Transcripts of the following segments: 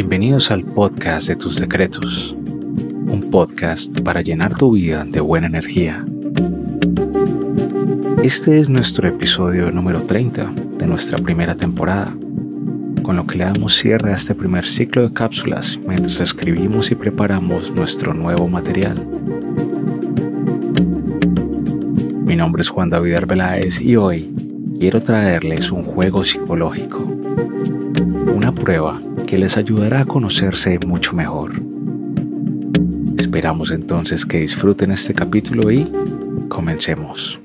Bienvenidos al podcast de tus secretos, un podcast para llenar tu vida de buena energía. Este es nuestro episodio número 30 de nuestra primera temporada, con lo que le damos cierre a este primer ciclo de cápsulas mientras escribimos y preparamos nuestro nuevo material. Mi nombre es Juan David Arbeláez y hoy quiero traerles un juego psicológico, una prueba que les ayudará a conocerse mucho mejor. Esperamos entonces que disfruten este capítulo y comencemos.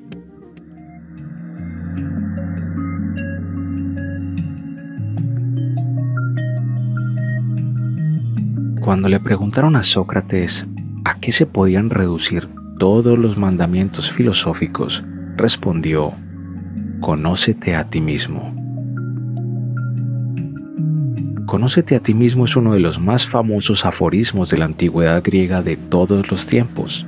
Cuando le preguntaron a Sócrates a qué se podían reducir todos los mandamientos filosóficos, respondió, Conócete a ti mismo. Conócete a ti mismo es uno de los más famosos aforismos de la antigüedad griega de todos los tiempos.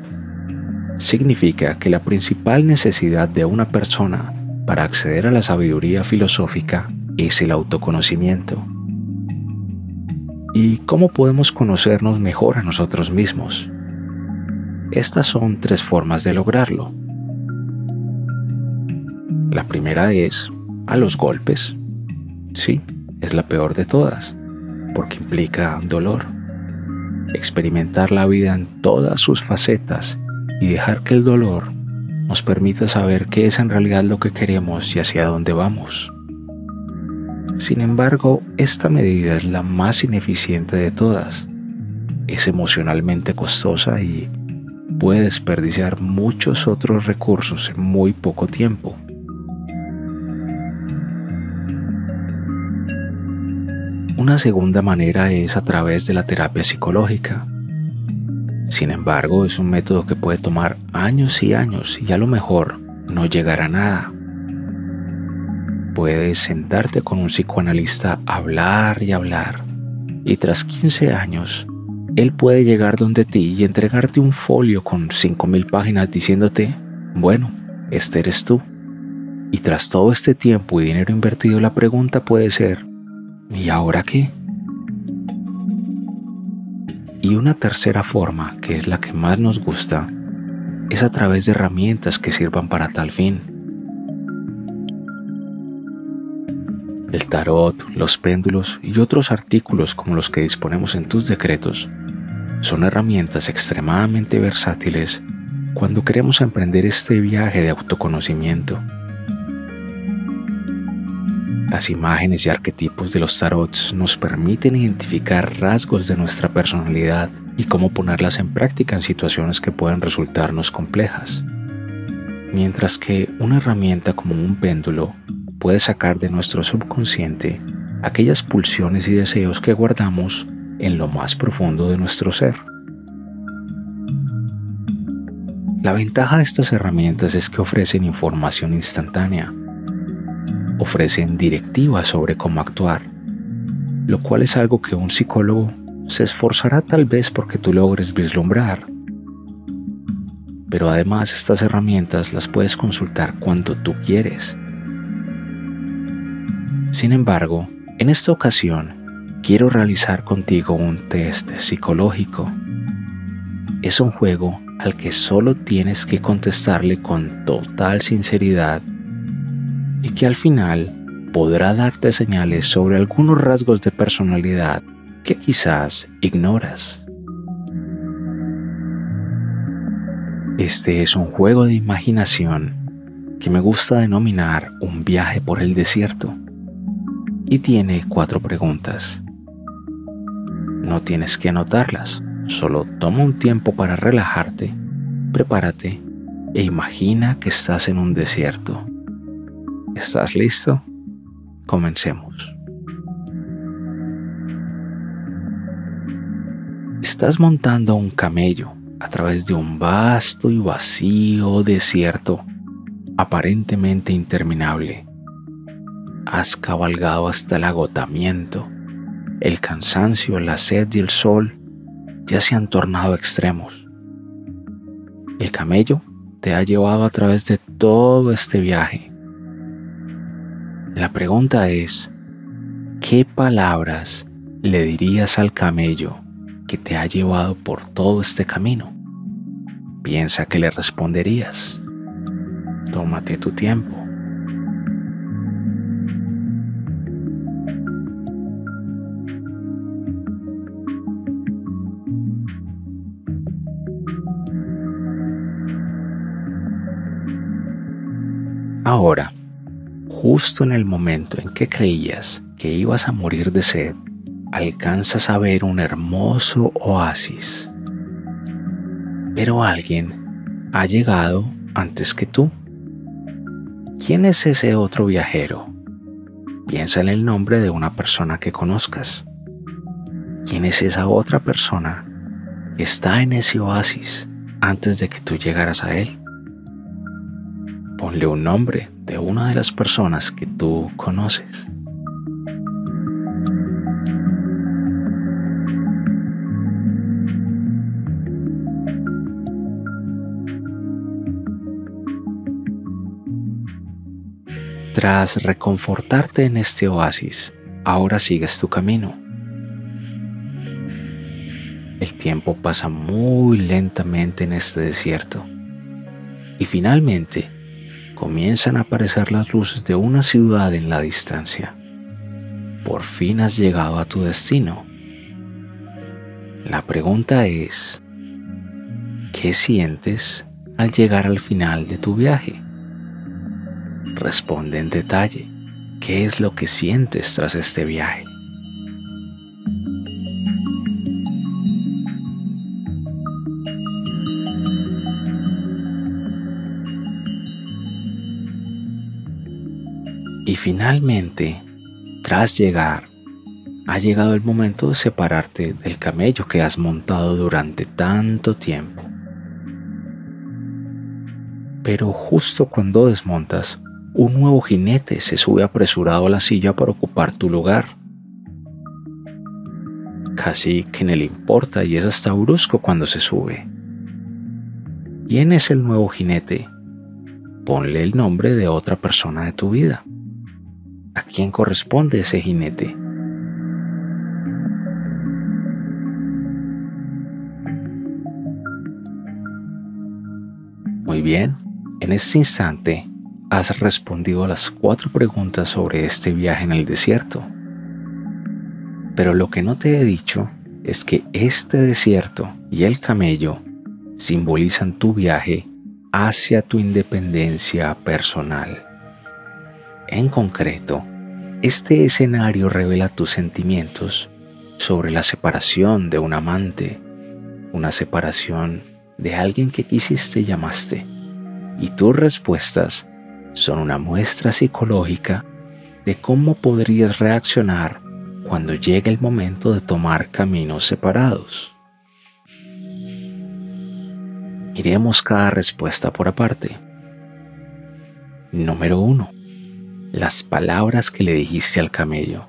Significa que la principal necesidad de una persona para acceder a la sabiduría filosófica es el autoconocimiento. ¿Y cómo podemos conocernos mejor a nosotros mismos? Estas son tres formas de lograrlo. La primera es a los golpes. Sí, es la peor de todas, porque implica dolor. Experimentar la vida en todas sus facetas y dejar que el dolor nos permita saber qué es en realidad lo que queremos y hacia dónde vamos. Sin embargo, esta medida es la más ineficiente de todas. Es emocionalmente costosa y puede desperdiciar muchos otros recursos en muy poco tiempo. Una segunda manera es a través de la terapia psicológica. Sin embargo, es un método que puede tomar años y años y a lo mejor no llegar a nada. Puedes sentarte con un psicoanalista, hablar y hablar, y tras 15 años, él puede llegar donde ti y entregarte un folio con 5.000 páginas diciéndote, bueno, este eres tú. Y tras todo este tiempo y dinero invertido, la pregunta puede ser, ¿Y ahora qué? Y una tercera forma, que es la que más nos gusta, es a través de herramientas que sirvan para tal fin. El tarot, los péndulos y otros artículos como los que disponemos en tus decretos son herramientas extremadamente versátiles cuando queremos emprender este viaje de autoconocimiento. Las imágenes y arquetipos de los tarots nos permiten identificar rasgos de nuestra personalidad y cómo ponerlas en práctica en situaciones que pueden resultarnos complejas. Mientras que una herramienta como un péndulo puede sacar de nuestro subconsciente aquellas pulsiones y deseos que guardamos en lo más profundo de nuestro ser. La ventaja de estas herramientas es que ofrecen información instantánea ofrecen directivas sobre cómo actuar, lo cual es algo que un psicólogo se esforzará tal vez porque tú logres vislumbrar. Pero además estas herramientas las puedes consultar cuando tú quieres. Sin embargo, en esta ocasión quiero realizar contigo un test psicológico. Es un juego al que solo tienes que contestarle con total sinceridad y que al final podrá darte señales sobre algunos rasgos de personalidad que quizás ignoras. Este es un juego de imaginación que me gusta denominar un viaje por el desierto y tiene cuatro preguntas. No tienes que anotarlas, solo toma un tiempo para relajarte, prepárate e imagina que estás en un desierto. ¿Estás listo? Comencemos. Estás montando un camello a través de un vasto y vacío desierto aparentemente interminable. Has cabalgado hasta el agotamiento. El cansancio, la sed y el sol ya se han tornado extremos. El camello te ha llevado a través de todo este viaje la pregunta es, ¿qué palabras le dirías al camello que te ha llevado por todo este camino? Piensa que le responderías. Tómate tu tiempo. Ahora, justo en el momento en que creías que ibas a morir de sed, alcanzas a ver un hermoso oasis. Pero alguien ha llegado antes que tú. ¿Quién es ese otro viajero? Piensa en el nombre de una persona que conozcas. ¿Quién es esa otra persona que está en ese oasis antes de que tú llegaras a él? Ponle un nombre de una de las personas que tú conoces. Tras reconfortarte en este oasis, ahora sigues tu camino. El tiempo pasa muy lentamente en este desierto y finalmente comienzan a aparecer las luces de una ciudad en la distancia. Por fin has llegado a tu destino. La pregunta es, ¿qué sientes al llegar al final de tu viaje? Responde en detalle, ¿qué es lo que sientes tras este viaje? Finalmente, tras llegar, ha llegado el momento de separarte del camello que has montado durante tanto tiempo. Pero justo cuando desmontas, un nuevo jinete se sube apresurado a la silla para ocupar tu lugar. Casi que no le importa y es hasta brusco cuando se sube. ¿Quién es el nuevo jinete? Ponle el nombre de otra persona de tu vida. ¿A quién corresponde ese jinete? Muy bien, en este instante has respondido a las cuatro preguntas sobre este viaje en el desierto. Pero lo que no te he dicho es que este desierto y el camello simbolizan tu viaje hacia tu independencia personal. En concreto, este escenario revela tus sentimientos sobre la separación de un amante, una separación de alguien que quisiste y llamaste, y tus respuestas son una muestra psicológica de cómo podrías reaccionar cuando llegue el momento de tomar caminos separados. Iremos cada respuesta por aparte. Número 1 las palabras que le dijiste al camello.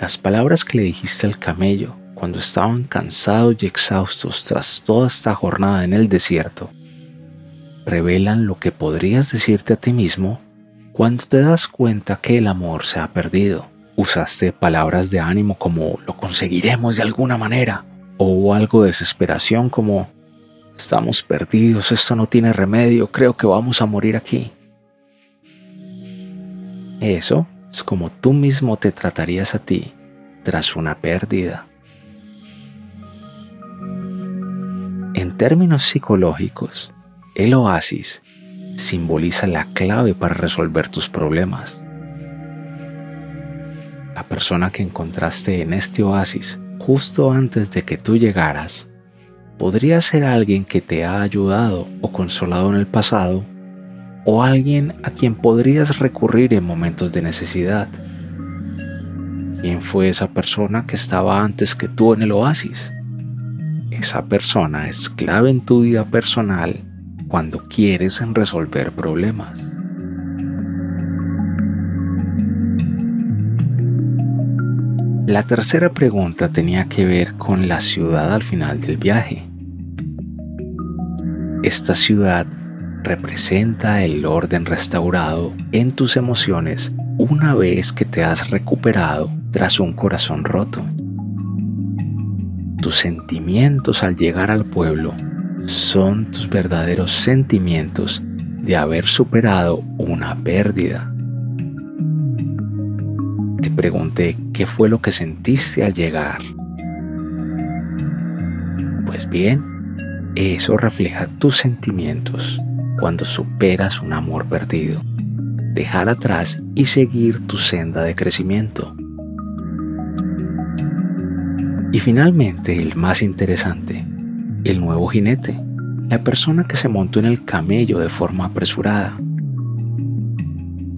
Las palabras que le dijiste al camello cuando estaban cansados y exhaustos tras toda esta jornada en el desierto revelan lo que podrías decirte a ti mismo cuando te das cuenta que el amor se ha perdido. Usaste palabras de ánimo como lo conseguiremos de alguna manera o algo de desesperación como estamos perdidos, esto no tiene remedio, creo que vamos a morir aquí. Eso es como tú mismo te tratarías a ti tras una pérdida. En términos psicológicos, el oasis simboliza la clave para resolver tus problemas. La persona que encontraste en este oasis justo antes de que tú llegaras podría ser alguien que te ha ayudado o consolado en el pasado o alguien a quien podrías recurrir en momentos de necesidad. ¿Quién fue esa persona que estaba antes que tú en el oasis? Esa persona es clave en tu vida personal cuando quieres resolver problemas. La tercera pregunta tenía que ver con la ciudad al final del viaje. Esta ciudad representa el orden restaurado en tus emociones una vez que te has recuperado tras un corazón roto. Tus sentimientos al llegar al pueblo son tus verdaderos sentimientos de haber superado una pérdida. Te pregunté qué fue lo que sentiste al llegar. Pues bien, eso refleja tus sentimientos cuando superas un amor perdido. Dejar atrás y seguir tu senda de crecimiento. Y finalmente, el más interesante, el nuevo jinete, la persona que se montó en el camello de forma apresurada.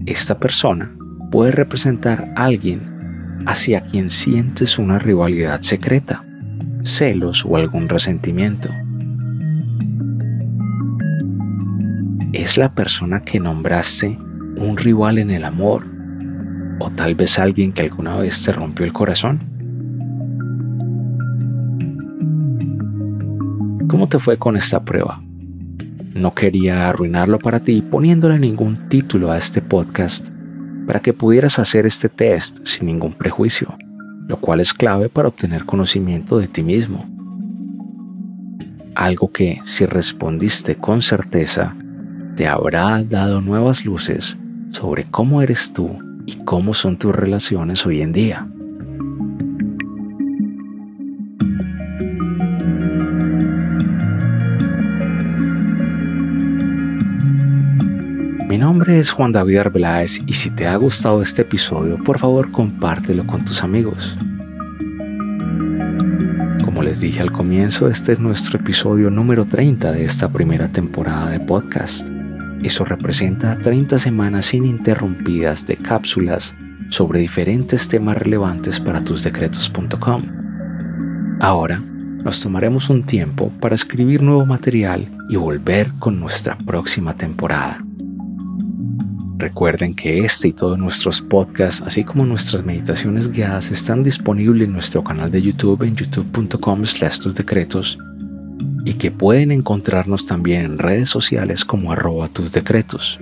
Esta persona puede representar a alguien hacia quien sientes una rivalidad secreta, celos o algún resentimiento. Es la persona que nombraste un rival en el amor o tal vez alguien que alguna vez te rompió el corazón. ¿Cómo te fue con esta prueba? No quería arruinarlo para ti poniéndole ningún título a este podcast para que pudieras hacer este test sin ningún prejuicio, lo cual es clave para obtener conocimiento de ti mismo. Algo que, si respondiste con certeza, te habrá dado nuevas luces sobre cómo eres tú y cómo son tus relaciones hoy en día. Mi nombre es Juan David Arbeláez y si te ha gustado este episodio, por favor compártelo con tus amigos. Como les dije al comienzo, este es nuestro episodio número 30 de esta primera temporada de podcast. Eso representa 30 semanas ininterrumpidas de cápsulas sobre diferentes temas relevantes para tusdecretos.com. Ahora nos tomaremos un tiempo para escribir nuevo material y volver con nuestra próxima temporada. Recuerden que este y todos nuestros podcasts, así como nuestras meditaciones guiadas, están disponibles en nuestro canal de YouTube en youtube.com slash tus y que pueden encontrarnos también en redes sociales como arroba tus decretos.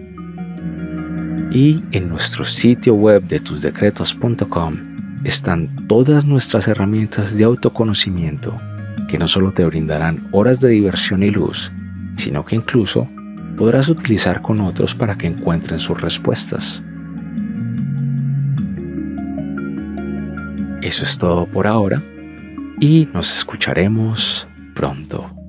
Y en nuestro sitio web de tusdecretos.com están todas nuestras herramientas de autoconocimiento que no solo te brindarán horas de diversión y luz, sino que incluso podrás utilizar con otros para que encuentren sus respuestas. Eso es todo por ahora y nos escucharemos pronto.